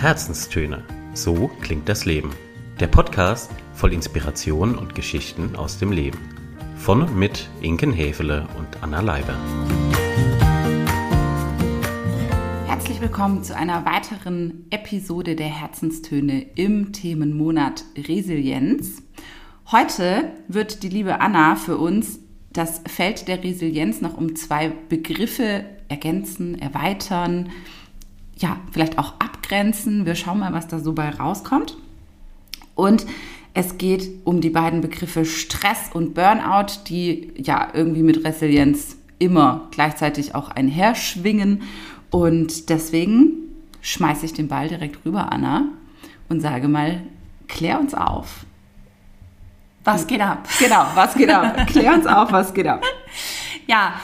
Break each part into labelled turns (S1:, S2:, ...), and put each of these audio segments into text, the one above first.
S1: Herzenstöne. So klingt das Leben. Der Podcast voll Inspiration und Geschichten aus dem Leben. Von und mit Inken Hefele und Anna Leiber.
S2: Herzlich willkommen zu einer weiteren Episode der Herzenstöne im Themenmonat Resilienz. Heute wird die liebe Anna für uns das Feld der Resilienz noch um zwei Begriffe ergänzen, erweitern, ja, vielleicht auch abgrenzen. Wir schauen mal, was da so bei rauskommt. Und es geht um die beiden Begriffe Stress und Burnout, die ja irgendwie mit Resilienz immer gleichzeitig auch einherschwingen. Und deswegen schmeiße ich den Ball direkt rüber, Anna, und sage mal, klär uns auf.
S3: Was geht ab?
S2: Genau, was geht ab? klär uns auf, was geht ab.
S3: Ja,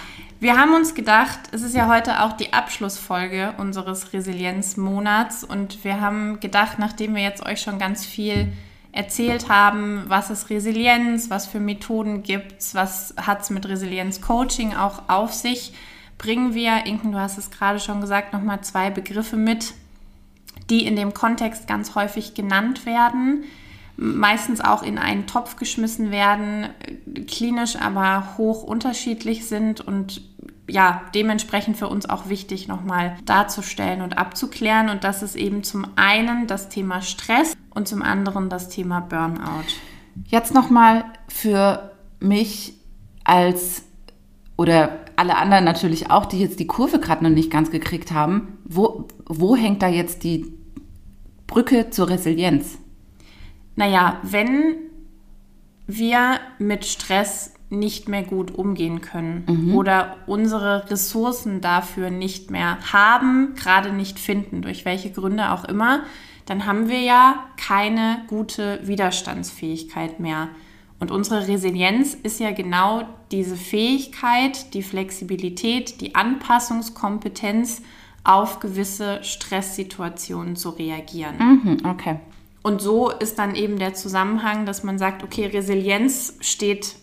S3: wir haben uns gedacht, es ist ja heute auch die Abschlussfolge unseres Resilienzmonats und wir haben gedacht, nachdem wir jetzt euch schon ganz viel erzählt haben, was ist Resilienz, was für Methoden gibt es, was hat es mit Resilienz-Coaching auch auf sich, bringen wir, Inken, du hast es gerade schon gesagt, nochmal zwei Begriffe mit, die in dem Kontext ganz häufig genannt werden, meistens auch in einen Topf geschmissen werden, klinisch aber hoch unterschiedlich sind und ja, dementsprechend für uns auch wichtig nochmal darzustellen und abzuklären. Und das ist eben zum einen das Thema Stress und zum anderen das Thema Burnout.
S2: Jetzt nochmal für mich als oder alle anderen natürlich auch, die jetzt die Kurve gerade noch nicht ganz gekriegt haben, wo, wo hängt da jetzt die Brücke zur Resilienz?
S3: Naja, wenn wir mit Stress nicht mehr gut umgehen können mhm. oder unsere Ressourcen dafür nicht mehr haben, gerade nicht finden, durch welche Gründe auch immer, dann haben wir ja keine gute Widerstandsfähigkeit mehr. Und unsere Resilienz ist ja genau diese Fähigkeit, die Flexibilität, die Anpassungskompetenz auf gewisse Stresssituationen zu reagieren.
S2: Mhm, okay.
S3: Und so ist dann eben der Zusammenhang, dass man sagt, okay, Resilienz steht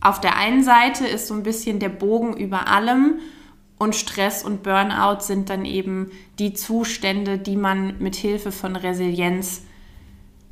S3: auf der einen Seite, ist so ein bisschen der Bogen über allem und Stress und Burnout sind dann eben die Zustände, die man mit Hilfe von Resilienz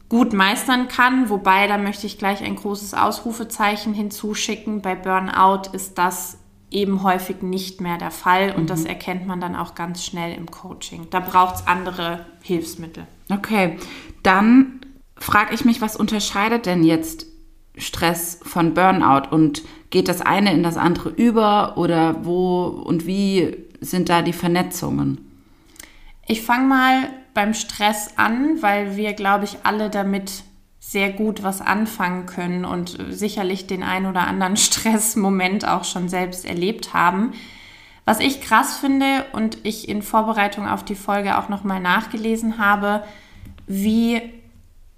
S3: gut meistern kann. Wobei, da möchte ich gleich ein großes Ausrufezeichen hinzuschicken. Bei Burnout ist das eben häufig nicht mehr der Fall und mhm. das erkennt man dann auch ganz schnell im Coaching. Da braucht es andere Hilfsmittel.
S2: Okay, dann frage ich mich, was unterscheidet denn jetzt Stress von Burnout und geht das eine in das andere über oder wo und wie sind da die Vernetzungen?
S3: Ich fange mal beim Stress an, weil wir, glaube ich, alle damit sehr gut was anfangen können und sicherlich den ein oder anderen Stressmoment auch schon selbst erlebt haben. Was ich krass finde und ich in Vorbereitung auf die Folge auch nochmal nachgelesen habe, wie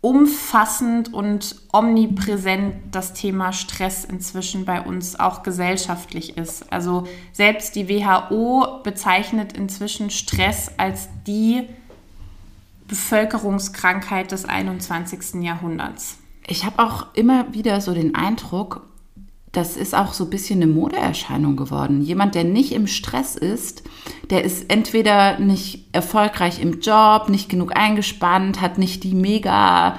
S3: umfassend und omnipräsent das Thema Stress inzwischen bei uns auch gesellschaftlich ist. Also selbst die WHO bezeichnet inzwischen Stress als die Bevölkerungskrankheit des 21. Jahrhunderts.
S2: Ich habe auch immer wieder so den Eindruck, das ist auch so ein bisschen eine Modeerscheinung geworden. Jemand, der nicht im Stress ist, der ist entweder nicht erfolgreich im Job, nicht genug eingespannt, hat nicht die mega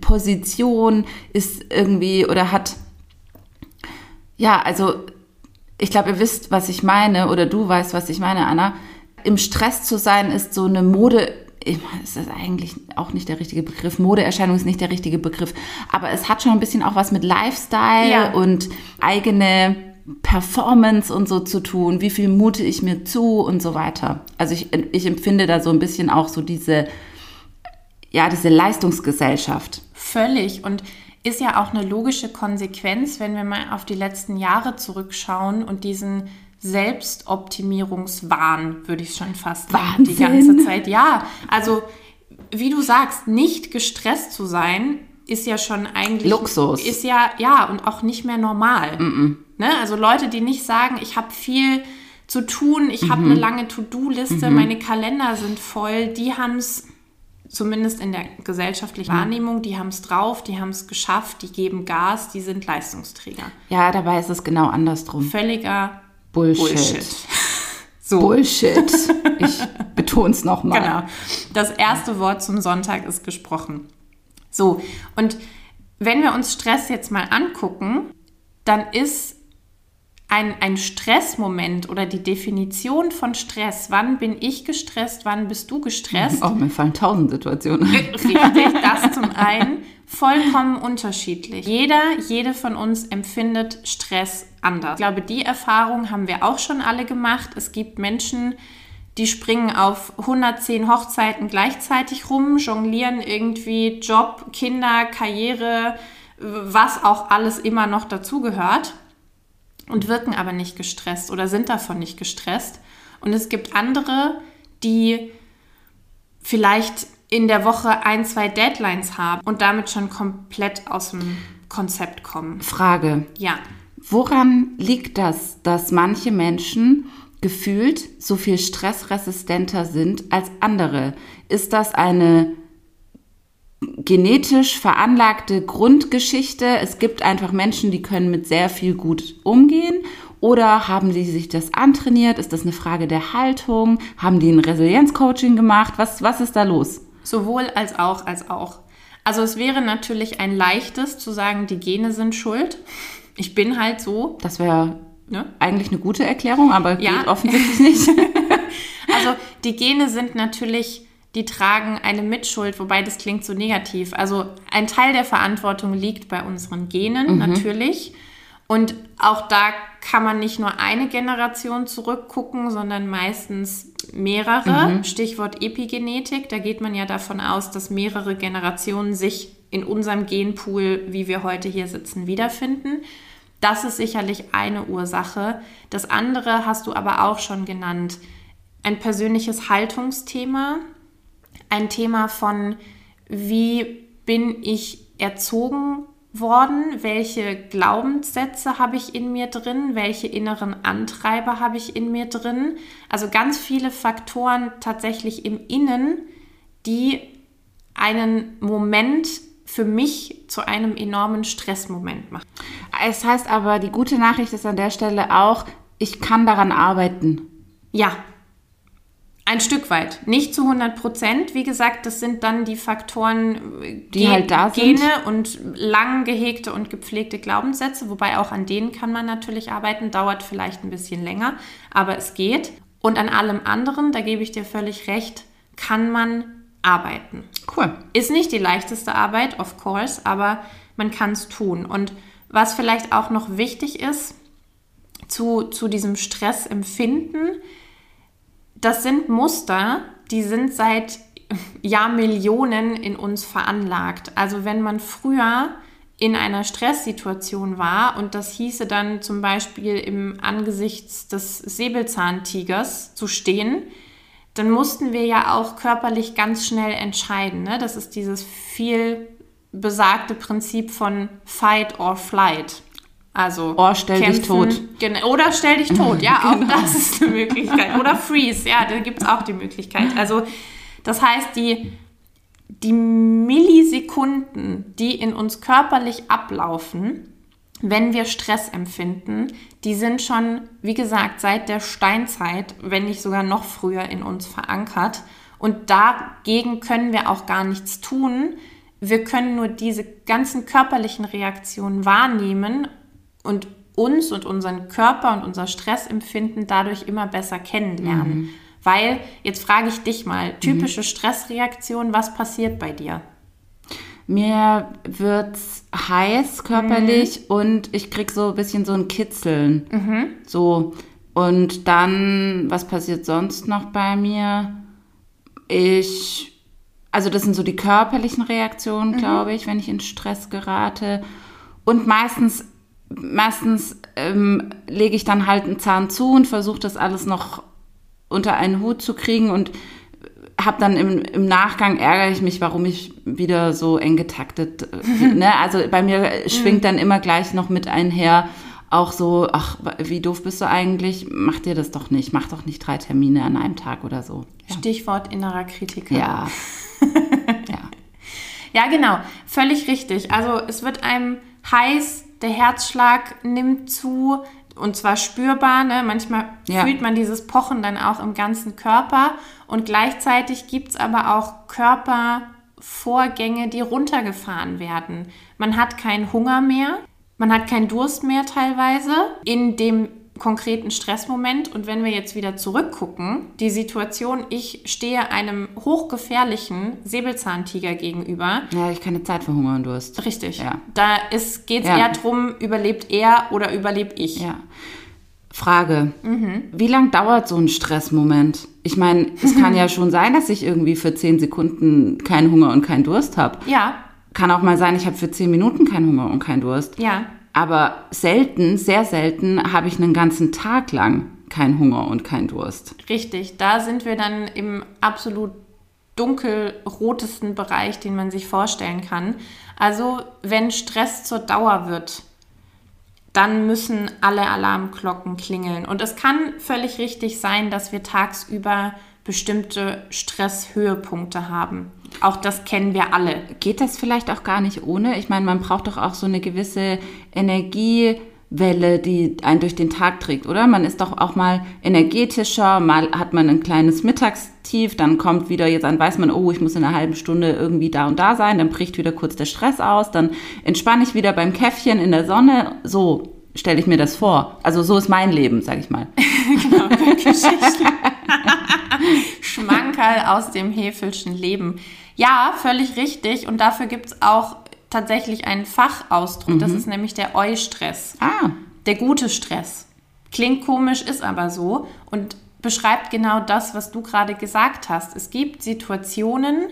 S2: Position, ist irgendwie oder hat, ja, also ich glaube, ihr wisst, was ich meine oder du weißt, was ich meine, Anna. Im Stress zu sein ist so eine Mode ist das eigentlich auch nicht der richtige Begriff. Modeerscheinung ist nicht der richtige Begriff. Aber es hat schon ein bisschen auch was mit Lifestyle ja. und eigene Performance und so zu tun. Wie viel mute ich mir zu und so weiter. Also ich, ich empfinde da so ein bisschen auch so diese, ja, diese Leistungsgesellschaft.
S3: Völlig. Und ist ja auch eine logische Konsequenz, wenn wir mal auf die letzten Jahre zurückschauen und diesen Selbstoptimierungswahn, würde ich schon fast
S2: sagen,
S3: die ganze Zeit. Ja, also wie du sagst, nicht gestresst zu sein, ist ja schon eigentlich
S2: Luxus.
S3: Ist ja ja und auch nicht mehr normal. Mm -mm. Ne? Also Leute, die nicht sagen, ich habe viel zu tun, ich mhm. habe eine lange To-Do-Liste, mhm. meine Kalender sind voll, die haben es zumindest in der gesellschaftlichen mhm. Wahrnehmung, die haben es drauf, die haben es geschafft, die geben Gas, die sind Leistungsträger.
S2: Ja, dabei ist es genau andersrum.
S3: Völliger
S2: Bullshit. Bullshit. So. Bullshit. Ich betone es nochmal.
S3: Genau. Das erste Wort zum Sonntag ist gesprochen. So, und wenn wir uns Stress jetzt mal angucken, dann ist ein, ein Stressmoment oder die Definition von Stress, wann bin ich gestresst, wann bist du gestresst?
S2: Oh, mir fallen tausend Situationen.
S3: Richtig, das zum einen vollkommen unterschiedlich. Jeder, jede von uns empfindet Stress anders. Ich glaube, die Erfahrung haben wir auch schon alle gemacht. Es gibt Menschen, die springen auf 110 Hochzeiten gleichzeitig rum, jonglieren irgendwie Job, Kinder, Karriere, was auch alles immer noch dazugehört und wirken aber nicht gestresst oder sind davon nicht gestresst. Und es gibt andere, die vielleicht in der Woche ein, zwei Deadlines haben und damit schon komplett aus dem Konzept kommen.
S2: Frage.
S3: Ja.
S2: Woran liegt das, dass manche Menschen gefühlt so viel stressresistenter sind als andere? Ist das eine genetisch veranlagte Grundgeschichte. Es gibt einfach Menschen, die können mit sehr viel gut umgehen. Oder haben sie sich das antrainiert? Ist das eine Frage der Haltung? Haben die ein Resilienzcoaching gemacht? Was, was ist da los?
S3: Sowohl als auch, als auch. Also es wäre natürlich ein leichtes zu sagen, die Gene sind schuld. Ich bin halt so.
S2: Das wäre ne? eigentlich eine gute Erklärung, aber ja. geht offensichtlich nicht.
S3: also die Gene sind natürlich die tragen eine Mitschuld, wobei das klingt so negativ. Also ein Teil der Verantwortung liegt bei unseren Genen mhm. natürlich. Und auch da kann man nicht nur eine Generation zurückgucken, sondern meistens mehrere. Mhm. Stichwort Epigenetik. Da geht man ja davon aus, dass mehrere Generationen sich in unserem Genpool, wie wir heute hier sitzen, wiederfinden. Das ist sicherlich eine Ursache. Das andere hast du aber auch schon genannt. Ein persönliches Haltungsthema ein Thema von, wie bin ich erzogen worden, welche Glaubenssätze habe ich in mir drin, welche inneren Antreiber habe ich in mir drin. Also ganz viele Faktoren tatsächlich im Innen, die einen Moment für mich zu einem enormen Stressmoment machen.
S2: Es heißt aber, die gute Nachricht ist an der Stelle auch, ich kann daran arbeiten.
S3: Ja, ein Stück weit, nicht zu 100 Prozent. Wie gesagt, das sind dann die Faktoren,
S2: die Gen halt da sind.
S3: Gene und lang gehegte und gepflegte Glaubenssätze, wobei auch an denen kann man natürlich arbeiten, dauert vielleicht ein bisschen länger, aber es geht. Und an allem anderen, da gebe ich dir völlig recht, kann man arbeiten.
S2: Cool.
S3: Ist nicht die leichteste Arbeit, of course, aber man kann es tun. Und was vielleicht auch noch wichtig ist zu, zu diesem Stressempfinden, das sind Muster, die sind seit Jahrmillionen in uns veranlagt. Also wenn man früher in einer Stresssituation war und das hieße dann zum Beispiel im Angesicht des Säbelzahntigers zu stehen, dann mussten wir ja auch körperlich ganz schnell entscheiden. Ne? Das ist dieses viel besagte Prinzip von Fight or Flight. Also
S2: oh, stell kämpfen, dich tot.
S3: Oder stell dich tot, ja, genau. auch das ist eine Möglichkeit. Oder freeze, ja, da gibt es auch die Möglichkeit. Also das heißt, die, die Millisekunden, die in uns körperlich ablaufen, wenn wir Stress empfinden, die sind schon, wie gesagt, seit der Steinzeit, wenn nicht sogar noch früher in uns verankert. Und dagegen können wir auch gar nichts tun. Wir können nur diese ganzen körperlichen Reaktionen wahrnehmen und uns und unseren Körper und unser Stressempfinden dadurch immer besser kennenlernen. Mhm. Weil, jetzt frage ich dich mal, typische mhm. Stressreaktion, was passiert bei dir?
S2: Mir wird heiß körperlich mhm. und ich krieg so ein bisschen so ein Kitzeln. Mhm. So. Und dann, was passiert sonst noch bei mir? Ich, also das sind so die körperlichen Reaktionen, mhm. glaube ich, wenn ich in Stress gerate. Und meistens meistens ähm, lege ich dann halt einen Zahn zu und versuche das alles noch unter einen Hut zu kriegen und habe dann im, im Nachgang ärgere ich mich, warum ich wieder so eng getaktet. Äh, ne? Also bei mir schwingt mhm. dann immer gleich noch mit einher auch so, ach, wie doof bist du eigentlich? Mach dir das doch nicht. Mach doch nicht drei Termine an einem Tag oder so.
S3: Ja. Stichwort innerer Kritiker.
S2: Ja.
S3: ja. Ja, genau. Völlig richtig. Also es wird einem heiß, der Herzschlag nimmt zu, und zwar spürbar. Ne? Manchmal
S2: Ja.
S3: fühlt man dieses Pochen dann auch im ganzen Körper. Und gleichzeitig gibt es aber auch Körpervorgänge, die runtergefahren werden. Man hat keinen Hunger mehr, man hat keinen Durst mehr teilweise in dem konkreten Stressmoment. Und wenn wir jetzt wieder zurückgucken, die Situation, ich stehe einem hochgefährlichen Säbelzahntiger gegenüber.
S2: Ja, ich keine Zeit für Hunger und Durst.
S3: Richtig.
S2: Ja.
S3: Da geht es
S2: Ja.
S3: eher drum, überlebt er oder überlebe ich.
S2: Ja. Frage.
S3: Mhm.
S2: Wie lang dauert so ein Stressmoment? Ich meine, es kann ja schon sein, dass ich irgendwie für 10 Sekunden keinen Hunger und keinen Durst habe.
S3: Ja,
S2: Kann auch mal sein, ich habe für 10 Minuten keinen Hunger und keinen Durst.
S3: ja.
S2: Aber selten, sehr selten habe ich einen ganzen Tag lang keinen Hunger und keinen Durst.
S3: Richtig, da sind wir dann im absolut dunkelrotesten Bereich, den man sich vorstellen kann. Also wenn Stress zur Dauer wird, dann müssen alle Alarmglocken klingeln. Und es kann völlig richtig sein, dass wir tagsüber bestimmte Stresshöhepunkte haben. Auch das kennen wir alle.
S2: Geht das vielleicht auch gar nicht ohne? Ich meine, man braucht doch auch so eine gewisse Energiewelle, die einen durch den Tag trägt, oder? Man ist doch auch mal energetischer, mal hat man ein kleines Mittagstief, dann kommt wieder, jetzt dann weiß man, oh, ich muss in einer halben Stunde irgendwie da und da sein, dann bricht wieder kurz der Stress aus, dann entspanne ich wieder beim Käffchen in der Sonne. So stelle ich mir das vor. Also so ist mein Leben, sag ich mal.
S3: Geschichten. Schmankerl aus dem Hefelschen Leben. Ja, völlig richtig. Und dafür gibt es auch tatsächlich einen Fachausdruck. Das ist nämlich der Eustress.
S2: Ah,
S3: Der gute Stress. Klingt komisch, ist aber so und beschreibt genau das, was du gerade gesagt hast. Es gibt Situationen,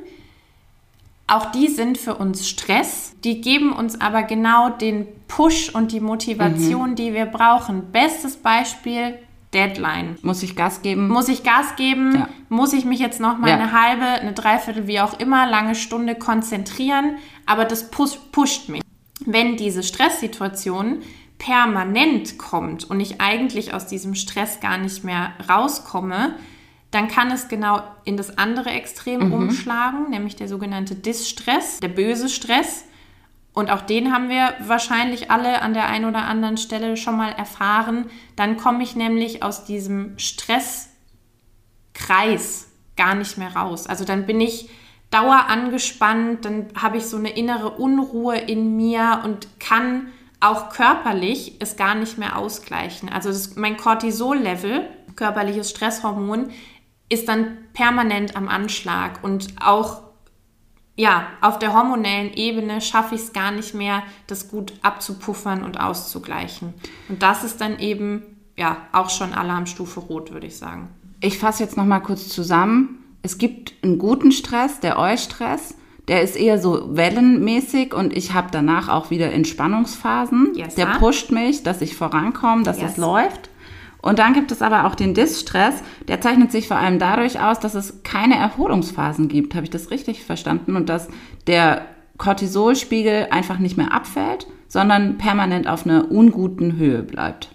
S3: auch die sind für uns Stress, die geben uns aber genau den Push und die Motivation, die wir brauchen. Bestes Beispiel, Deadline.
S2: muss ich Gas geben?
S3: Muss ich Gas geben?
S2: Ja.
S3: Muss ich mich jetzt noch mal
S2: Ja.
S3: eine halbe, eine Dreiviertel, wie auch immer, lange Stunde konzentrieren? Aber das push, pusht mich. Wenn diese Stresssituation permanent kommt und ich eigentlich aus diesem Stress gar nicht mehr rauskomme, dann kann es genau in das andere Extrem umschlagen, nämlich der sogenannte Distress, der böse Stress. Und auch den haben wir wahrscheinlich alle an der einen oder anderen Stelle schon mal erfahren. Dann komme ich nämlich aus diesem Stresskreis gar nicht mehr raus. Also dann bin ich dauer angespannt, dann habe ich so eine innere Unruhe in mir und kann auch körperlich es gar nicht mehr ausgleichen. Also das, mein Cortisol-Level, körperliches Stresshormon, ist dann permanent am Anschlag und auch ja, auf der hormonellen Ebene schaffe ich es gar nicht mehr, das gut abzupuffern und auszugleichen. Und das ist dann eben, ja, auch schon Alarmstufe Rot, würde ich sagen.
S2: Ich fasse jetzt noch mal kurz zusammen. Es gibt einen guten Stress, der Eustress. Der ist eher so wellenmäßig und ich habe danach auch wieder Entspannungsphasen.
S3: Yes,
S2: der pusht mich, dass ich vorankomme, dass
S3: Yes.
S2: es läuft. Und dann gibt es aber auch den Distress. Der zeichnet sich vor allem dadurch aus, dass es keine Erholungsphasen gibt. Habe ich das richtig verstanden? Und dass der Cortisolspiegel einfach nicht mehr abfällt, sondern permanent auf einer unguten Höhe bleibt.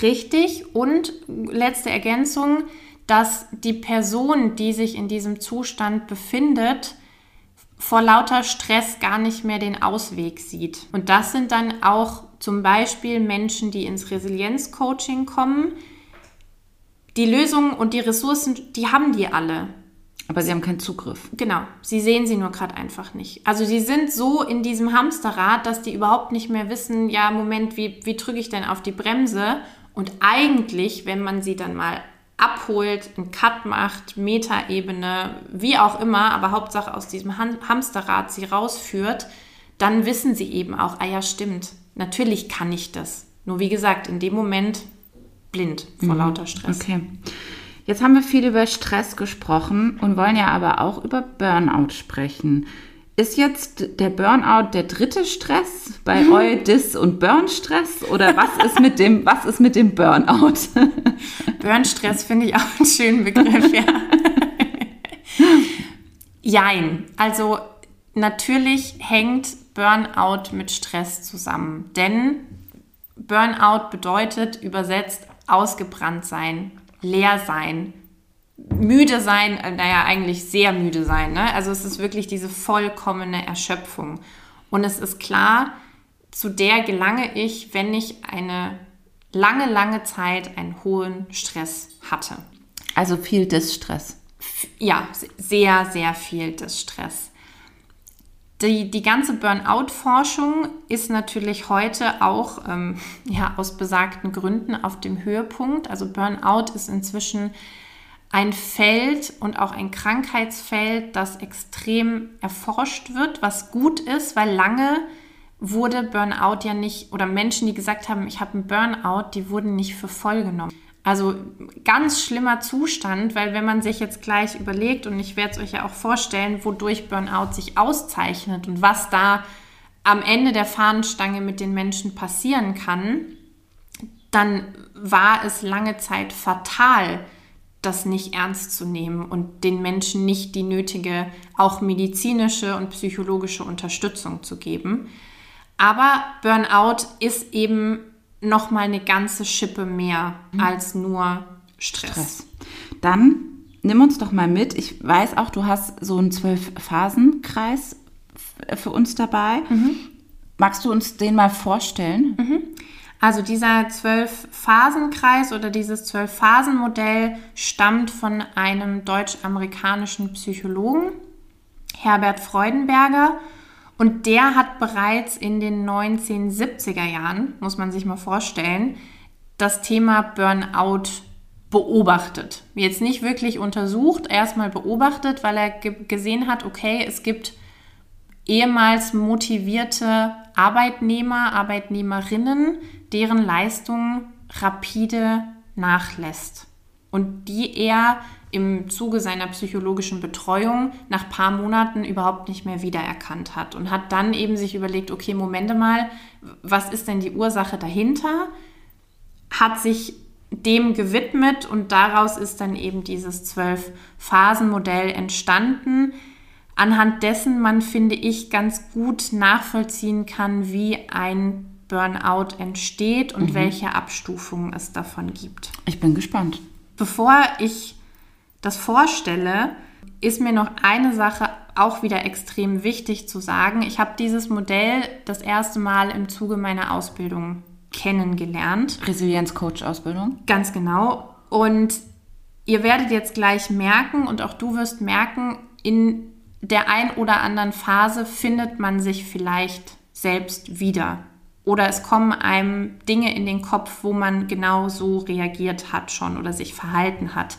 S3: Richtig. Und letzte Ergänzung, dass die Person, die sich in diesem Zustand befindet, vor lauter Stress gar nicht mehr den Ausweg sieht. Und das sind dann auch zum Beispiel Menschen, die ins Resilienzcoaching kommen. Die Lösungen und die Ressourcen, die haben die alle.
S2: Aber sie haben keinen Zugriff.
S3: Genau, sie sehen sie nur gerade einfach nicht. Also sie sind so in diesem Hamsterrad, dass die überhaupt nicht mehr wissen, ja, Moment, wie, wie drücke ich denn auf die Bremse? Und eigentlich, wenn man sie dann mal abholt, einen Cut macht, Metaebene, wie auch immer, aber Hauptsache aus diesem Hamsterrad sie rausführt, dann wissen sie eben auch, ah ja, stimmt, natürlich kann ich das. Nur wie gesagt, in dem Moment blind vor lauter Stress.
S2: Okay. Jetzt haben wir viel über Stress gesprochen und wollen ja aber auch über Burnout sprechen. Ist jetzt der Burnout der dritte Stress bei Eu, Dis und Burn-Stress? Oder was ist mit dem, was ist mit dem Burnout?
S3: Burnstress finde ich auch einen schönen Begriff, ja. Jein. Also natürlich hängt Burnout mit Stress zusammen. Denn Burnout bedeutet übersetzt ausgebrannt sein, leer sein, müde sein, äh, naja, eigentlich sehr müde sein. Ne? Also es ist wirklich diese vollkommene Erschöpfung. Und es ist klar, zu der gelange ich, wenn ich eine lange, lange Zeit einen hohen Stress hatte.
S2: Also viel Distress.
S3: Ja, sehr, sehr viel Distress. Die, die ganze Burnout-Forschung ist natürlich heute auch ähm, ja, aus besagten Gründen auf dem Höhepunkt. Also Burnout ist inzwischen ein Feld und auch ein Krankheitsfeld, das extrem erforscht wird, was gut ist, weil lange wurde Burnout ja nicht, oder Menschen, die gesagt haben, ich habe einen Burnout, die wurden nicht für voll genommen. Also ganz schlimmer Zustand, weil wenn man sich jetzt gleich überlegt, und ich werde es euch ja auch vorstellen, wodurch Burnout sich auszeichnet und was da am Ende der Fahnenstange mit den Menschen passieren kann, dann war es lange Zeit fatal, das nicht ernst zu nehmen und den Menschen nicht die nötige, auch medizinische und psychologische Unterstützung zu geben. Aber Burnout ist eben noch mal eine ganze Schippe mehr mhm. als nur Stress. Stress.
S2: Dann nimm uns doch mal mit. Ich weiß auch, du hast so einen zwölf-Phasen-Kreis für uns dabei. Mhm. Magst du uns den mal vorstellen?
S3: Mhm. Also dieser Zwölf-Phasen-Kreis oder dieses Zwölf-Phasen-Modell stammt von einem deutsch-amerikanischen Psychologen, Herbert Freudenberger. Und der hat bereits in den 1970er Jahren, muss man sich mal vorstellen, das Thema Burnout beobachtet. Jetzt nicht wirklich untersucht, erstmal beobachtet, weil er gesehen hat, okay, es gibt ehemals motivierte Arbeitnehmer, Arbeitnehmerinnen, deren Leistung rapide nachlässt und die er im Zuge seiner psychologischen Betreuung nach paar Monaten überhaupt nicht mehr wiedererkannt hat und hat dann eben sich überlegt, okay, Momente mal, was ist denn die Ursache dahinter? Hat sich dem gewidmet und daraus ist dann eben dieses Zwölf-Phasen-Modell entstanden, anhand dessen man, finde ich, ganz gut nachvollziehen kann, wie ein Burnout entsteht und mhm. welche Abstufungen es davon gibt.
S2: Ich bin gespannt.
S3: Bevor ich das vorstelle, ist mir noch eine Sache auch wieder extrem wichtig zu sagen. Ich habe dieses Modell das erste Mal im Zuge meiner Ausbildung kennengelernt.
S2: Resilienz-Coach-Ausbildung.
S3: Ganz genau. Und ihr werdet jetzt gleich merken und auch du wirst merken, in der ein oder anderen Phase findet man sich vielleicht selbst wieder. Oder es kommen einem Dinge in den Kopf, wo man genau so reagiert hat schon oder sich verhalten hat.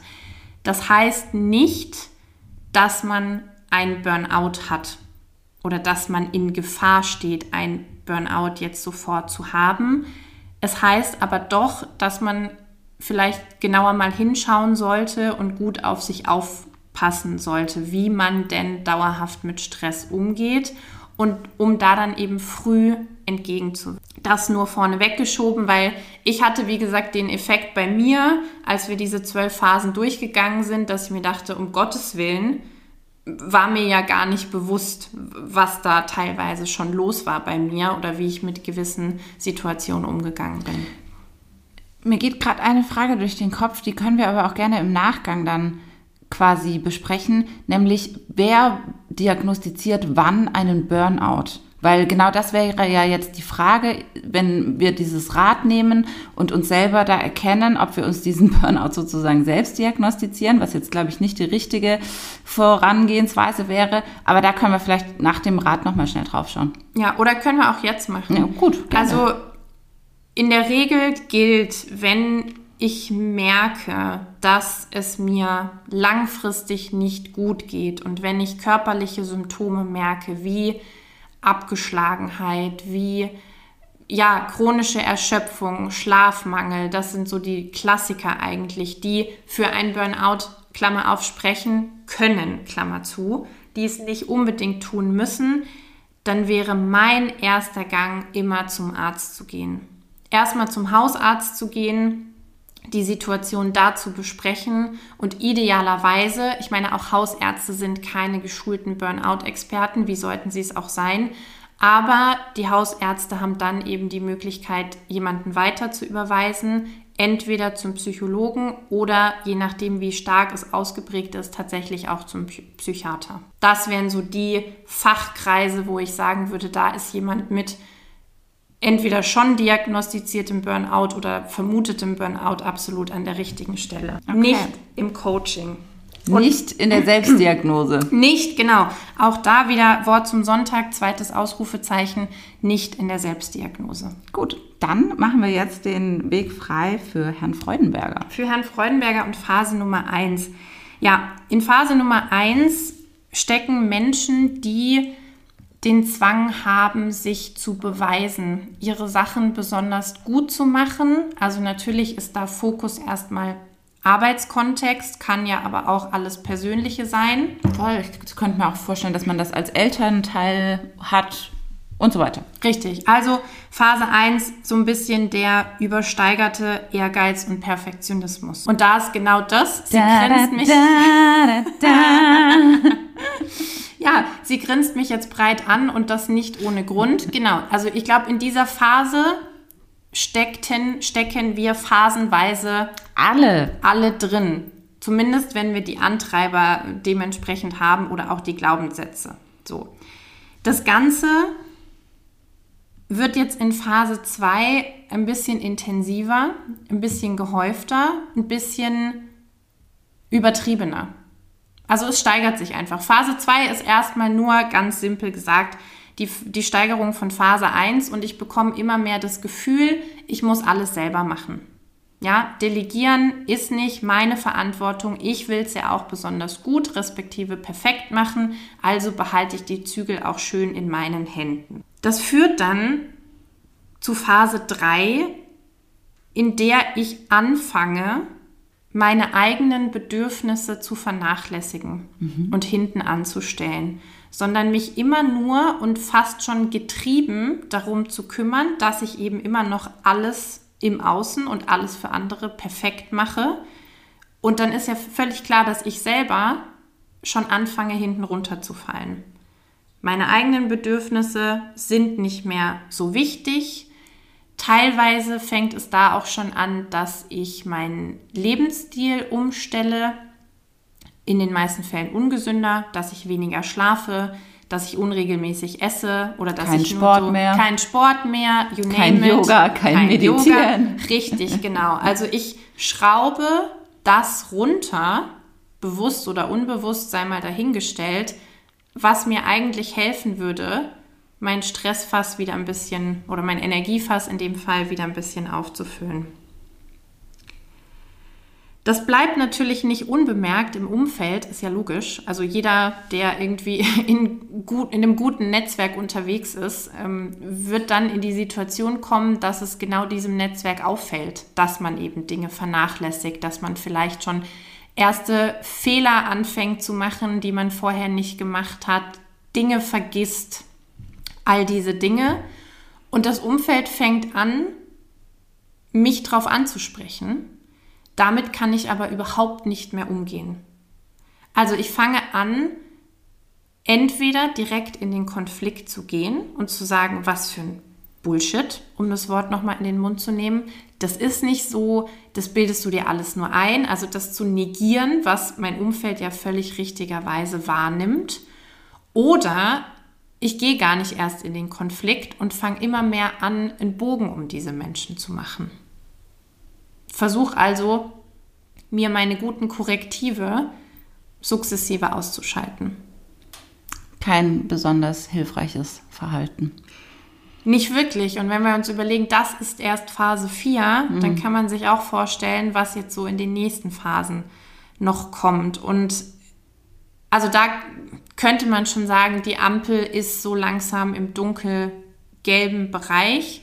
S3: Das heißt nicht, dass man ein Burnout hat oder dass man in Gefahr steht, ein Burnout jetzt sofort zu haben. Es heißt aber doch, dass man vielleicht genauer mal hinschauen sollte und gut auf sich aufpassen sollte, wie man denn dauerhaft mit Stress umgeht und um da dann eben früh entgegenzuwirken. Das nur vorne weggeschoben, weil ich hatte, wie gesagt, den Effekt bei mir, als wir diese zwölf Phasen durchgegangen sind, dass ich mir dachte, um Gottes Willen, war mir ja gar nicht bewusst, was da teilweise schon los war bei mir oder wie ich mit gewissen Situationen umgegangen bin.
S2: Mir geht gerade eine Frage durch den Kopf, die können wir aber auch gerne im Nachgang dann quasi besprechen, nämlich wer diagnostiziert wann einen Burnout? Weil genau das wäre ja jetzt die Frage, wenn wir dieses Rad nehmen und uns selber da erkennen, ob wir uns diesen Burnout sozusagen selbst diagnostizieren, was jetzt, glaube ich, nicht die richtige Vorangehensweise wäre. Aber da können wir vielleicht nach dem Rad nochmal schnell drauf schauen.
S3: Ja, oder können wir auch jetzt machen.
S2: Ja, gut.
S3: Gerne. Also in der Regel gilt, wenn ich merke, dass es mir langfristig nicht gut geht und wenn ich körperliche Symptome merke, wie Abgeschlagenheit, wie ja, chronische Erschöpfung, Schlafmangel, das sind so die Klassiker eigentlich, die für ein Burnout, Klammer auf, sprechen können, Klammer zu, die es nicht unbedingt tun müssen, dann wäre mein erster Gang immer zum Arzt zu gehen. Erstmal zum Hausarzt zu gehen, die Situation da zu besprechen und idealerweise, ich meine, auch Hausärzte sind keine geschulten Burnout-Experten, wie sollten sie es auch sein, aber die Hausärzte haben dann eben die Möglichkeit, jemanden weiter zu überweisen, entweder zum Psychologen oder je nachdem, wie stark es ausgeprägt ist, tatsächlich auch zum Psychiater. Das wären so die Fachkreise, wo ich sagen würde, da ist jemand mit entweder schon diagnostiziertem Burnout oder vermutetem Burnout absolut an der richtigen Stelle.
S2: Okay.
S3: Nicht im Coaching.
S2: Nicht in der Selbstdiagnose.
S3: Nicht, genau. Auch da wieder Wort zum Sonntag, zweites Ausrufezeichen, nicht in der Selbstdiagnose.
S2: Gut, dann machen wir jetzt den Weg frei für Herrn Freudenberger.
S3: Für Herrn Freudenberger und Phase Nummer 1. Ja, in Phase Nummer 1 stecken Menschen, die den Zwang haben, sich zu beweisen, ihre Sachen besonders gut zu machen. Also natürlich ist da Fokus erstmal Arbeitskontext, kann ja aber auch alles Persönliche sein.
S2: Voll, ich könnte mir auch vorstellen, dass man das als Elternteil hat und so weiter.
S3: Richtig. Also Phase 1 so ein bisschen der übersteigerte Ehrgeiz und Perfektionismus. Und da ist genau das. Sie grinst mich. Ja, sie grinst mich jetzt breit an und das nicht ohne Grund. Genau. Also ich glaube, in dieser Phase steckten, stecken wir phasenweise
S2: Alle.
S3: alle drin. Zumindest wenn wir die Antreiber dementsprechend haben oder auch die Glaubenssätze. So. Das Ganze wird jetzt in Phase 2 ein bisschen intensiver, ein bisschen gehäufter, ein bisschen übertriebener. Also es steigert sich einfach. Phase 2 ist erstmal nur ganz simpel gesagt die, die Steigerung von Phase 1 und ich bekomme immer mehr das Gefühl, ich muss alles selber machen. Ja, delegieren ist nicht meine Verantwortung. Ich will es ja auch besonders gut, respektive perfekt machen. Also behalte ich die Zügel auch schön in meinen Händen. Das führt dann zu Phase 3, in der ich anfange, meine eigenen Bedürfnisse zu vernachlässigen und hinten anzustellen, sondern mich immer nur und fast schon getrieben darum zu kümmern, dass ich eben immer noch alles im Außen und alles für andere perfekt mache. Und dann ist ja völlig klar, dass ich selber schon anfange, hinten runterzufallen. Meine eigenen Bedürfnisse sind nicht mehr so wichtig. Teilweise fängt es da auch schon an, dass ich meinen Lebensstil umstelle. In den meisten Fällen ungesünder, dass ich weniger schlafe, dass ich unregelmäßig esse oder dass
S2: Kein
S3: ich nur
S2: Sport
S3: so,
S2: mehr.
S3: kein Sport mehr, you
S2: Kein
S3: it.
S2: Yoga, kein Meditieren.
S3: Yoga. Richtig, genau. Also ich schraube das runter, bewusst oder unbewusst sei mal dahingestellt, was mir eigentlich helfen würde, mein Stressfass wieder ein bisschen oder mein Energiefass in dem Fall wieder ein bisschen aufzufüllen. Das bleibt natürlich nicht unbemerkt im Umfeld, ist ja logisch. Also jeder, der irgendwie in, gut, in einem guten Netzwerk unterwegs ist, ähm, wird dann in die Situation kommen, dass es genau diesem Netzwerk auffällt, dass man eben Dinge vernachlässigt, dass man vielleicht schon erste Fehler anfängt zu machen, die man vorher nicht gemacht hat, Dinge vergisst, all diese Dinge. Und das Umfeld fängt an, mich drauf anzusprechen. Damit kann ich aber überhaupt nicht mehr umgehen. Also ich fange an, entweder direkt in den Konflikt zu gehen und zu sagen, was für ein Bullshit, um das Wort nochmal in den Mund zu nehmen. Das ist nicht so, das bildest du dir alles nur ein. Also das zu negieren, was mein Umfeld ja völlig richtigerweise wahrnimmt. Oder ich gehe gar nicht erst in den Konflikt und fange immer mehr an, einen Bogen um diese Menschen zu machen. Versuch also, mir meine guten Korrektive sukzessive auszuschalten.
S2: Kein besonders hilfreiches Verhalten.
S3: Nicht wirklich. Und wenn wir uns überlegen, das ist erst Phase 4, dann kann man sich auch vorstellen, was jetzt so in den nächsten Phasen noch kommt. Und also da könnte man schon sagen, die Ampel ist so langsam im dunkelgelben Bereich.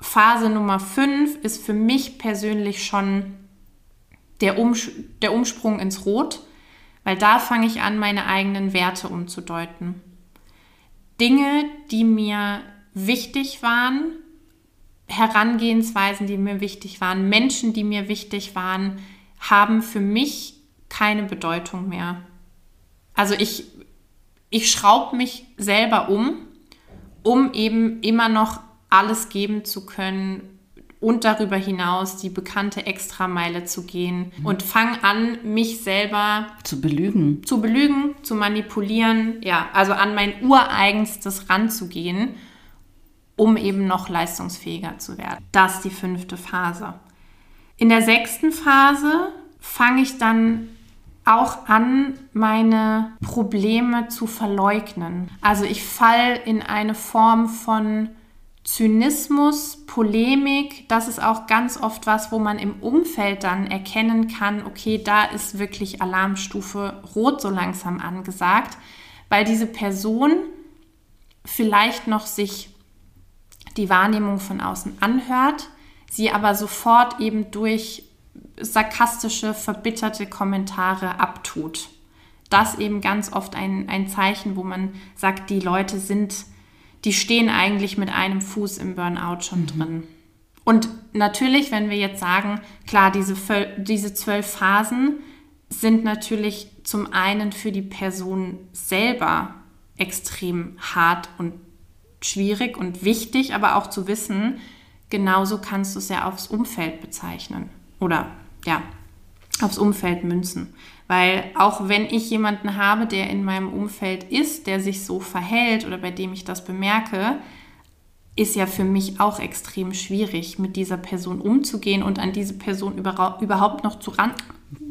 S3: Phase Nummer 5 ist für mich persönlich schon der, Umsch der Umsprung ins Rot, weil da fange ich an, meine eigenen Werte umzudeuten. Dinge, die mir wichtig waren, Herangehensweisen, die mir wichtig waren, Menschen, die mir wichtig waren, haben für mich keine Bedeutung mehr. Also ich, ich schraube mich selber um, um eben immer noch alles geben zu können und darüber hinaus die bekannte Extrameile zu gehen und fange an, mich selber
S2: Zu belügen.
S3: zu belügen, zu manipulieren, ja, also an mein ureigenstes ranzugehen um eben noch leistungsfähiger zu werden. Das ist die fünfte Phase. In der sechsten Phase fange ich dann auch an, meine Probleme zu verleugnen. Also ich falle in eine Form von Zynismus, Polemik, das ist auch ganz oft was, wo man im Umfeld dann erkennen kann, okay, da ist wirklich Alarmstufe rot so langsam angesagt, weil diese Person vielleicht noch sich die Wahrnehmung von außen anhört, sie aber sofort eben durch sarkastische, verbitterte Kommentare abtut. Das eben ganz oft ein, ein Zeichen, wo man sagt, die Leute sind, die stehen eigentlich mit einem Fuß im Burnout schon mhm. drin. Und natürlich, wenn wir jetzt sagen, klar, diese, diese zwölf Phasen sind natürlich zum einen für die Person selber extrem hart und schwierig und wichtig, aber auch zu wissen, genauso kannst du es ja aufs Umfeld bezeichnen oder ja, aufs Umfeld münzen. Weil auch wenn ich jemanden habe, der in meinem Umfeld ist, der sich so verhält oder bei dem ich das bemerke, ist ja für mich auch extrem schwierig, mit dieser Person umzugehen und an diese Person überhaupt noch zu ran,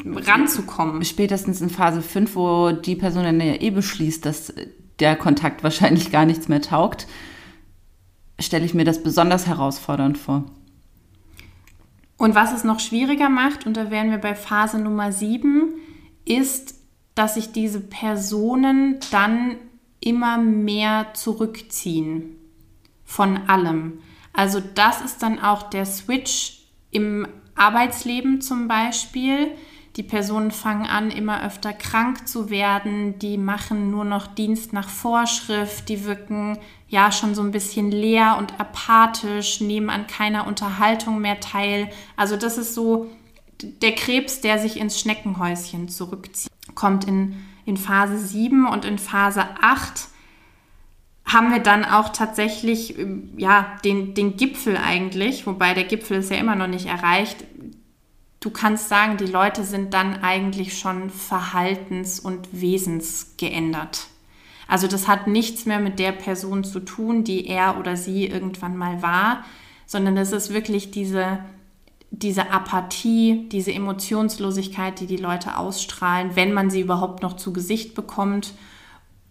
S3: ranzukommen.
S2: Spätestens in Phase 5, wo die Person dann ja eh beschließt, dass der Kontakt wahrscheinlich gar nichts mehr taugt, stelle ich mir das besonders herausfordernd vor.
S3: Und was es noch schwieriger macht, und da wären wir bei Phase Nummer 7, ist, dass sich diese Personen dann immer mehr zurückziehen von allem. Also das ist dann auch der Switch im Arbeitsleben zum Beispiel. Die Personen fangen an, immer öfter krank zu werden, die machen nur noch Dienst nach Vorschrift, die wirken ja schon so ein bisschen leer und apathisch, nehmen an keiner Unterhaltung mehr teil. Also das ist so der Krebs, der sich ins Schneckenhäuschen zurückzieht. Kommt in, in Phase 7 und in Phase 8 haben wir dann auch tatsächlich ja, den, den Gipfel eigentlich, wobei der Gipfel ist ja immer noch nicht erreicht, du kannst sagen, die Leute sind dann eigentlich schon verhaltens- und wesensgeändert. Also das hat nichts mehr mit der Person zu tun, die er oder sie irgendwann mal war, sondern es ist wirklich diese, diese Apathie, diese Emotionslosigkeit, die die Leute ausstrahlen, wenn man sie überhaupt noch zu Gesicht bekommt.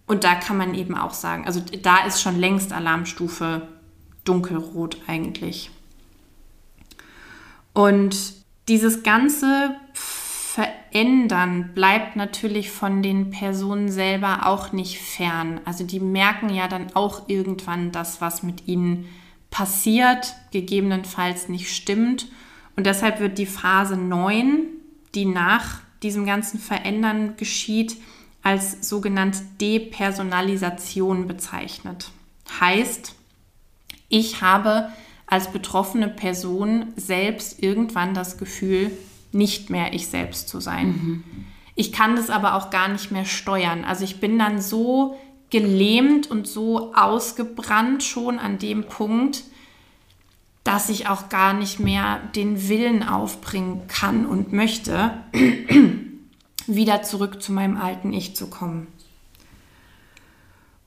S3: Und da kann man eben auch sagen, also da ist schon längst Alarmstufe dunkelrot eigentlich. Und dieses ganze Verändern bleibt natürlich von den Personen selber auch nicht fern. Also die merken ja dann auch irgendwann, dass was mit ihnen passiert, gegebenenfalls nicht stimmt. Und deshalb wird die Phase 9, die nach diesem ganzen Verändern geschieht, als sogenannte Depersonalisation bezeichnet. Heißt, ich habe als betroffene Person selbst irgendwann das Gefühl, nicht mehr ich selbst zu sein. Mhm. Ich kann das aber auch gar nicht mehr steuern. Also ich bin dann so gelähmt und so ausgebrannt schon an dem Punkt, dass ich auch gar nicht mehr den Willen aufbringen kann und möchte, wieder zurück zu meinem alten Ich zu kommen.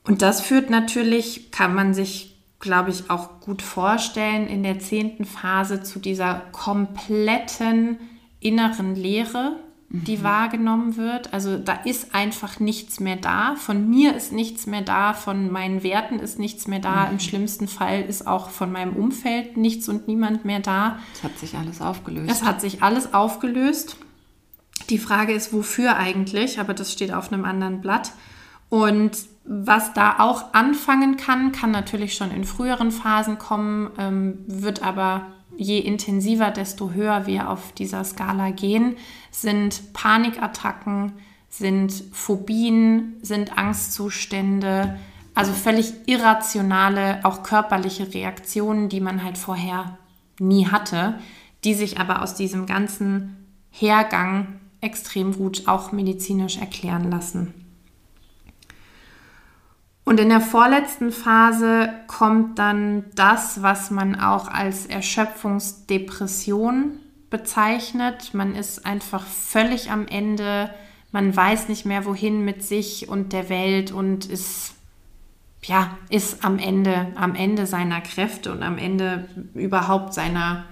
S3: Und das führt natürlich, kann man sich glaube ich, auch gut vorstellen in der zehnten Phase zu dieser kompletten inneren Leere, die mhm. wahrgenommen wird. Also da ist einfach nichts mehr da. Von mir ist nichts mehr da, von meinen Werten ist nichts mehr da. Mhm. Im schlimmsten Fall ist auch von meinem Umfeld nichts und niemand mehr da.
S2: Es hat sich alles aufgelöst.
S3: Es hat sich alles aufgelöst. Die Frage ist, wofür eigentlich, aber das steht auf einem anderen Blatt. Und was da auch anfangen kann, kann natürlich schon in früheren Phasen kommen, ähm, wird aber je intensiver, desto höher wir auf dieser Skala gehen, sind Panikattacken, sind Phobien, sind Angstzustände, also völlig irrationale, auch körperliche Reaktionen, die man halt vorher nie hatte, die sich aber aus diesem ganzen Hergang extrem gut auch medizinisch erklären lassen. Und in der vorletzten Phase kommt dann das, was man auch als Erschöpfungsdepression bezeichnet. Man ist einfach völlig am Ende, man weiß nicht mehr wohin mit sich und der Welt und ist ja, ist am Ende, am Ende seiner Kräfte und am Ende überhaupt seiner,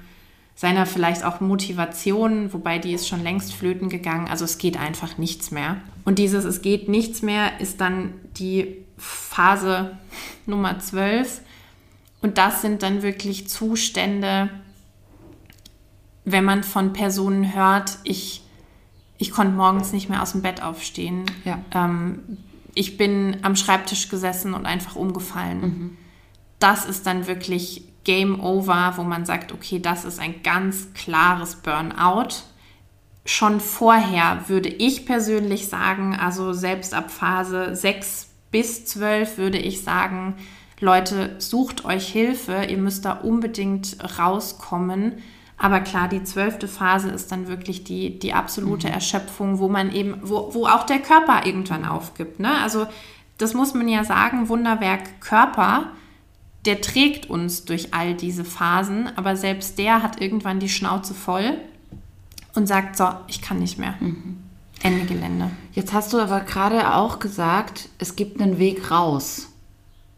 S3: seiner vielleicht auch Motivation, wobei die ist schon längst flöten gegangen. Also es geht einfach nichts mehr. Und dieses Es geht nichts mehr ist dann die Phase Nummer 12. Und das sind dann wirklich Zustände, wenn man von Personen hört, ich, ich konnte morgens nicht mehr aus dem Bett aufstehen. Ja. Ähm, ich bin am Schreibtisch gesessen und einfach umgefallen. Mhm. Das ist dann wirklich Game Over, wo man sagt, okay, das ist ein ganz klares Burnout. Schon vorher würde ich persönlich sagen, also selbst ab Phase 6 bis 12 würde ich sagen, Leute, sucht euch Hilfe, ihr müsst da unbedingt rauskommen. Aber klar, die zwölfte Phase ist dann wirklich die, die absolute mhm. Erschöpfung, wo man eben, wo, wo auch der Körper irgendwann aufgibt. Ne? Also das muss man ja sagen, Wunderwerk Körper, der trägt uns durch all diese Phasen, aber selbst der hat irgendwann die Schnauze voll und sagt, so, ich kann nicht mehr. Mhm. Ende Gelände.
S2: Jetzt hast du aber gerade auch gesagt, es gibt einen Weg raus.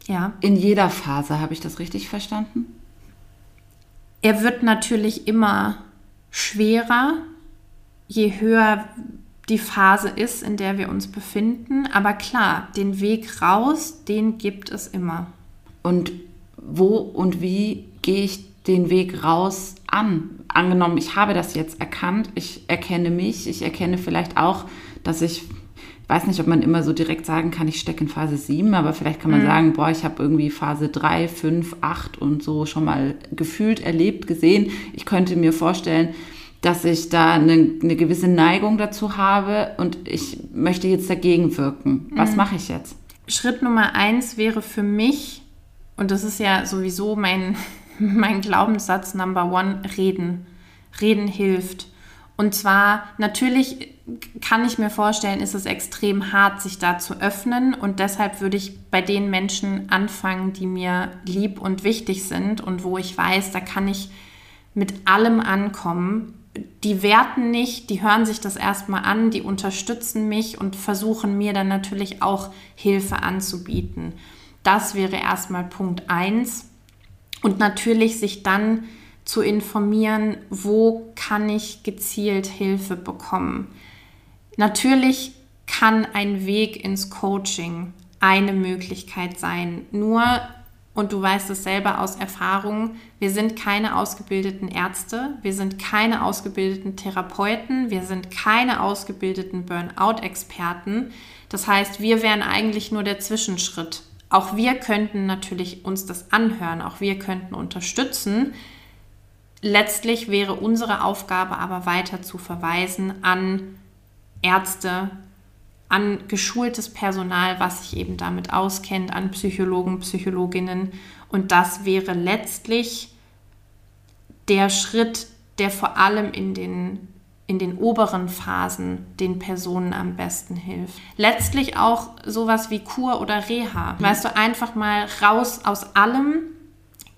S3: Ja.
S2: In jeder Phase, habe ich das richtig verstanden?
S3: Er wird natürlich immer schwerer, je höher die Phase ist, in der wir uns befinden. Aber klar, den Weg raus, den gibt es immer.
S2: Und wo und wie gehe ich den Weg raus an? Angenommen, ich habe das jetzt erkannt, ich erkenne mich, ich erkenne vielleicht auch, dass ich ich weiß nicht, ob man immer so direkt sagen kann, ich stecke in Phase 7, aber vielleicht kann man mhm. sagen, boah, ich habe irgendwie Phase 3, 5, 8 und so schon mal gefühlt, erlebt, gesehen. Ich könnte mir vorstellen, dass ich da eine, eine gewisse Neigung dazu habe und ich möchte jetzt dagegen wirken. Was mhm. mache ich jetzt?
S3: Schritt Nummer eins wäre für mich, und das ist ja sowieso mein, mein Glaubenssatz Number One, reden. Reden hilft. Und zwar natürlich kann ich mir vorstellen, ist es extrem hart, sich da zu öffnen. Und deshalb würde ich bei den Menschen anfangen, die mir lieb und wichtig sind und wo ich weiß, da kann ich mit allem ankommen. Die werten nicht, die hören sich das erstmal an, die unterstützen mich und versuchen mir dann natürlich auch Hilfe anzubieten. Das wäre erstmal Punkt 1. Und natürlich sich dann zu informieren, wo kann ich gezielt Hilfe bekommen. Natürlich kann ein Weg ins Coaching eine Möglichkeit sein. Nur, und du weißt es selber aus Erfahrung, wir sind keine ausgebildeten Ärzte, wir sind keine ausgebildeten Therapeuten, wir sind keine ausgebildeten Burnout-Experten. Das heißt, wir wären eigentlich nur der Zwischenschritt. Auch wir könnten natürlich uns das anhören, auch wir könnten unterstützen. Letztlich wäre unsere Aufgabe aber weiter zu verweisen an Ärzte, an geschultes Personal, was sich eben damit auskennt, an Psychologen, Psychologinnen. Und das wäre letztlich der Schritt, der vor allem in den, in den oberen Phasen den Personen am besten hilft. Letztlich auch sowas wie Kur oder Reha. Mhm. Weißt du, einfach mal raus aus allem,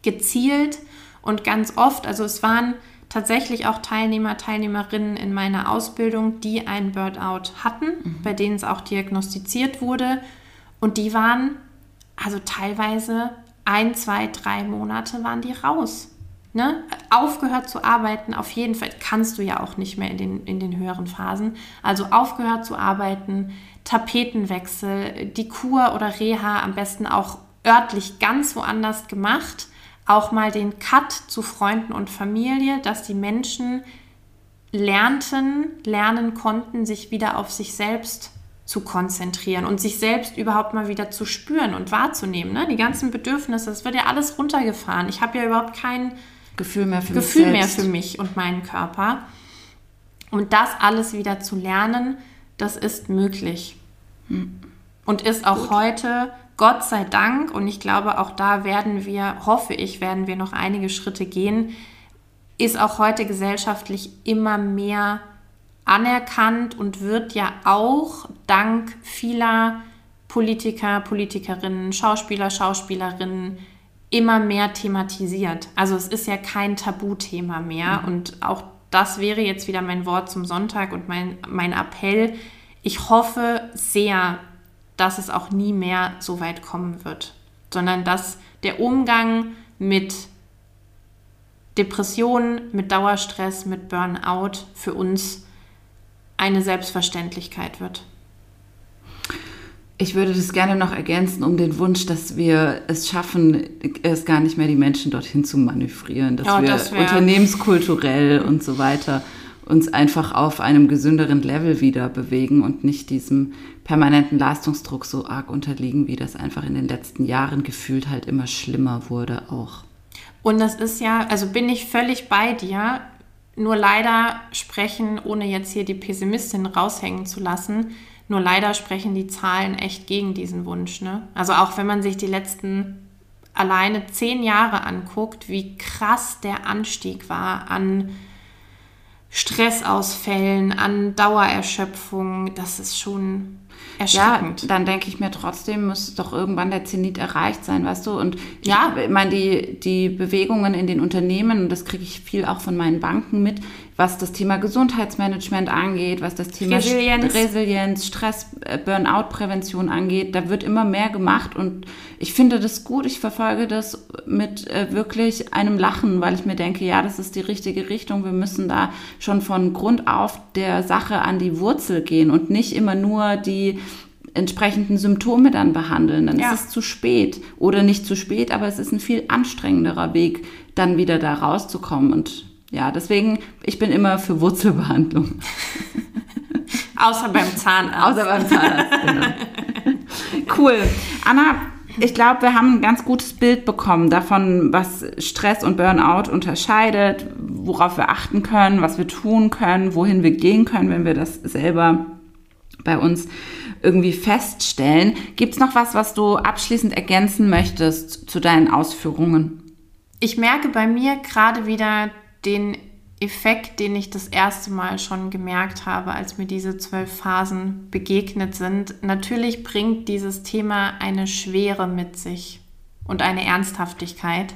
S3: gezielt und ganz oft, also es waren tatsächlich auch Teilnehmer, Teilnehmerinnen in meiner Ausbildung, die einen Burnout hatten, mhm. bei denen es auch diagnostiziert wurde. Und die waren, also teilweise ein, zwei, drei Monate waren die raus. Ne? Aufgehört zu arbeiten, auf jeden Fall kannst du ja auch nicht mehr in den, in den höheren Phasen. Also aufgehört zu arbeiten, Tapetenwechsel, die Kur oder Reha am besten auch örtlich ganz woanders gemacht auch mal den Cut zu Freunden und Familie, dass die Menschen lernten, lernen konnten, sich wieder auf sich selbst zu konzentrieren und sich selbst überhaupt mal wieder zu spüren und wahrzunehmen. Ne? Die ganzen Bedürfnisse, das wird ja alles runtergefahren. Ich habe ja überhaupt kein Gefühl mehr für, Gefühl mich, mehr für mich und meinen Körper. Und das alles wieder zu lernen, das ist möglich. Hm. Und ist auch Gut. heute Gott sei Dank, und ich glaube, auch da werden wir, hoffe ich, werden wir noch einige Schritte gehen, ist auch heute gesellschaftlich immer mehr anerkannt und wird ja auch dank vieler Politiker, Politikerinnen, Schauspieler, Schauspielerinnen immer mehr thematisiert. Also es ist ja kein Tabuthema mehr mhm. und auch das wäre jetzt wieder mein Wort zum Sonntag und mein, mein Appell. Ich hoffe sehr, dass es auch nie mehr so weit kommen wird. sondern dass der Umgang mit Depressionen, mit Dauerstress, mit Burnout für uns eine Selbstverständlichkeit wird.
S2: Ich würde das gerne noch ergänzen um den Wunsch, dass wir es schaffen, es gar nicht mehr die Menschen dorthin zu manövrieren, dass
S3: Ja,
S2: wir
S3: das
S2: unternehmenskulturell und so weiter uns einfach auf einem gesünderen Level wieder bewegen und nicht diesem permanenten Leistungsdruck so arg unterliegen, wie das einfach in den letzten Jahren gefühlt halt immer schlimmer wurde auch.
S3: Und das ist ja, also bin ich völlig bei dir. Nur leider sprechen, ohne jetzt hier die Pessimistin raushängen zu lassen, nur leider sprechen die Zahlen echt gegen diesen Wunsch. Ne? Also auch wenn man sich die letzten alleine zehn Jahre anguckt, wie krass der Anstieg war an Stressausfällen, an Dauererschöpfung, das ist schon
S2: Ja,
S3: erschreckend.
S2: dann denke ich mir trotzdem, muss doch irgendwann der Zenit erreicht sein, weißt du? Und
S3: Ja.
S2: ich meine, die, die Bewegungen in den Unternehmen, und das kriege ich viel auch von meinen Banken mit, was das Thema Gesundheitsmanagement angeht, was das Thema
S3: Resilienz.
S2: Resilienz, Stress, äh, Burnout-Prävention angeht, da wird immer mehr gemacht und ich finde das gut. Ich verfolge das mit äh, wirklich einem Lachen, weil ich mir denke, ja, das ist die richtige Richtung. Wir müssen da schon von Grund auf der Sache an die Wurzel gehen und nicht immer nur die entsprechenden Symptome dann behandeln. Dann
S3: Ja.
S2: ist es zu spät oder nicht zu spät, aber es ist ein viel anstrengenderer Weg, dann wieder da rauszukommen. Und ja, deswegen, ich bin immer für Wurzelbehandlung.
S3: Außer beim Zahnarzt.
S2: Außer beim Zahnarzt, genau. Cool. Anna, ich glaube, wir haben ein ganz gutes Bild bekommen davon, was Stress und Burnout unterscheidet, worauf wir achten können, was wir tun können, wohin wir gehen können, wenn wir das selber bei uns irgendwie feststellen. Gibt es noch was, was du abschließend ergänzen möchtest zu deinen Ausführungen?
S3: Ich merke bei mir gerade wieder den Effekt, den ich das erste Mal schon gemerkt habe, als mir diese zwölf Phasen begegnet sind. Natürlich bringt dieses Thema eine Schwere mit sich und eine Ernsthaftigkeit.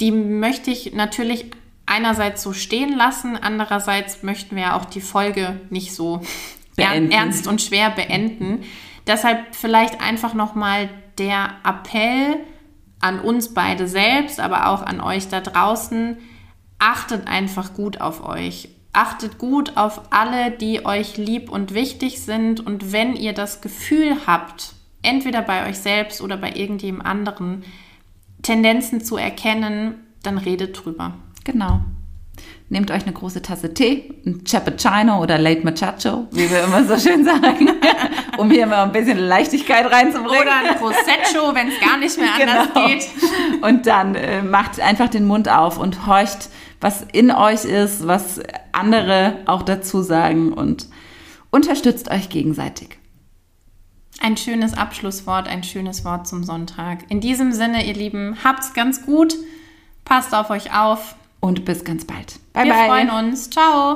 S3: Die möchte ich natürlich einerseits so stehen lassen, andererseits möchten wir ja auch die Folge nicht so
S2: Beenden.
S3: ernst und schwer beenden. Deshalb vielleicht einfach nochmal der Appell an uns beide selbst, aber auch an euch da draußen. Achtet einfach gut auf euch. Achtet gut auf alle, die euch lieb und wichtig sind. Und wenn ihr das Gefühl habt, entweder bei euch selbst oder bei irgendjemand anderen, Tendenzen zu erkennen, dann redet drüber.
S2: Genau. Nehmt euch eine große Tasse Tee, ein Cappuccino oder Late Machacho, wie wir immer so schön sagen, um hier mal ein bisschen Leichtigkeit reinzubringen.
S3: Oder ein Prosecco, wenn es gar nicht mehr anders
S2: Genau.
S3: geht.
S2: Und dann äh, macht einfach den Mund auf und horcht, was in euch ist, was andere auch dazu sagen und unterstützt euch gegenseitig.
S3: Ein schönes Abschlusswort, ein schönes Wort zum Sonntag. In diesem Sinne, ihr Lieben, habt's ganz gut, passt auf euch auf.
S2: Und bis ganz bald. Bye,
S3: Wir
S2: bye.
S3: freuen uns. Ciao.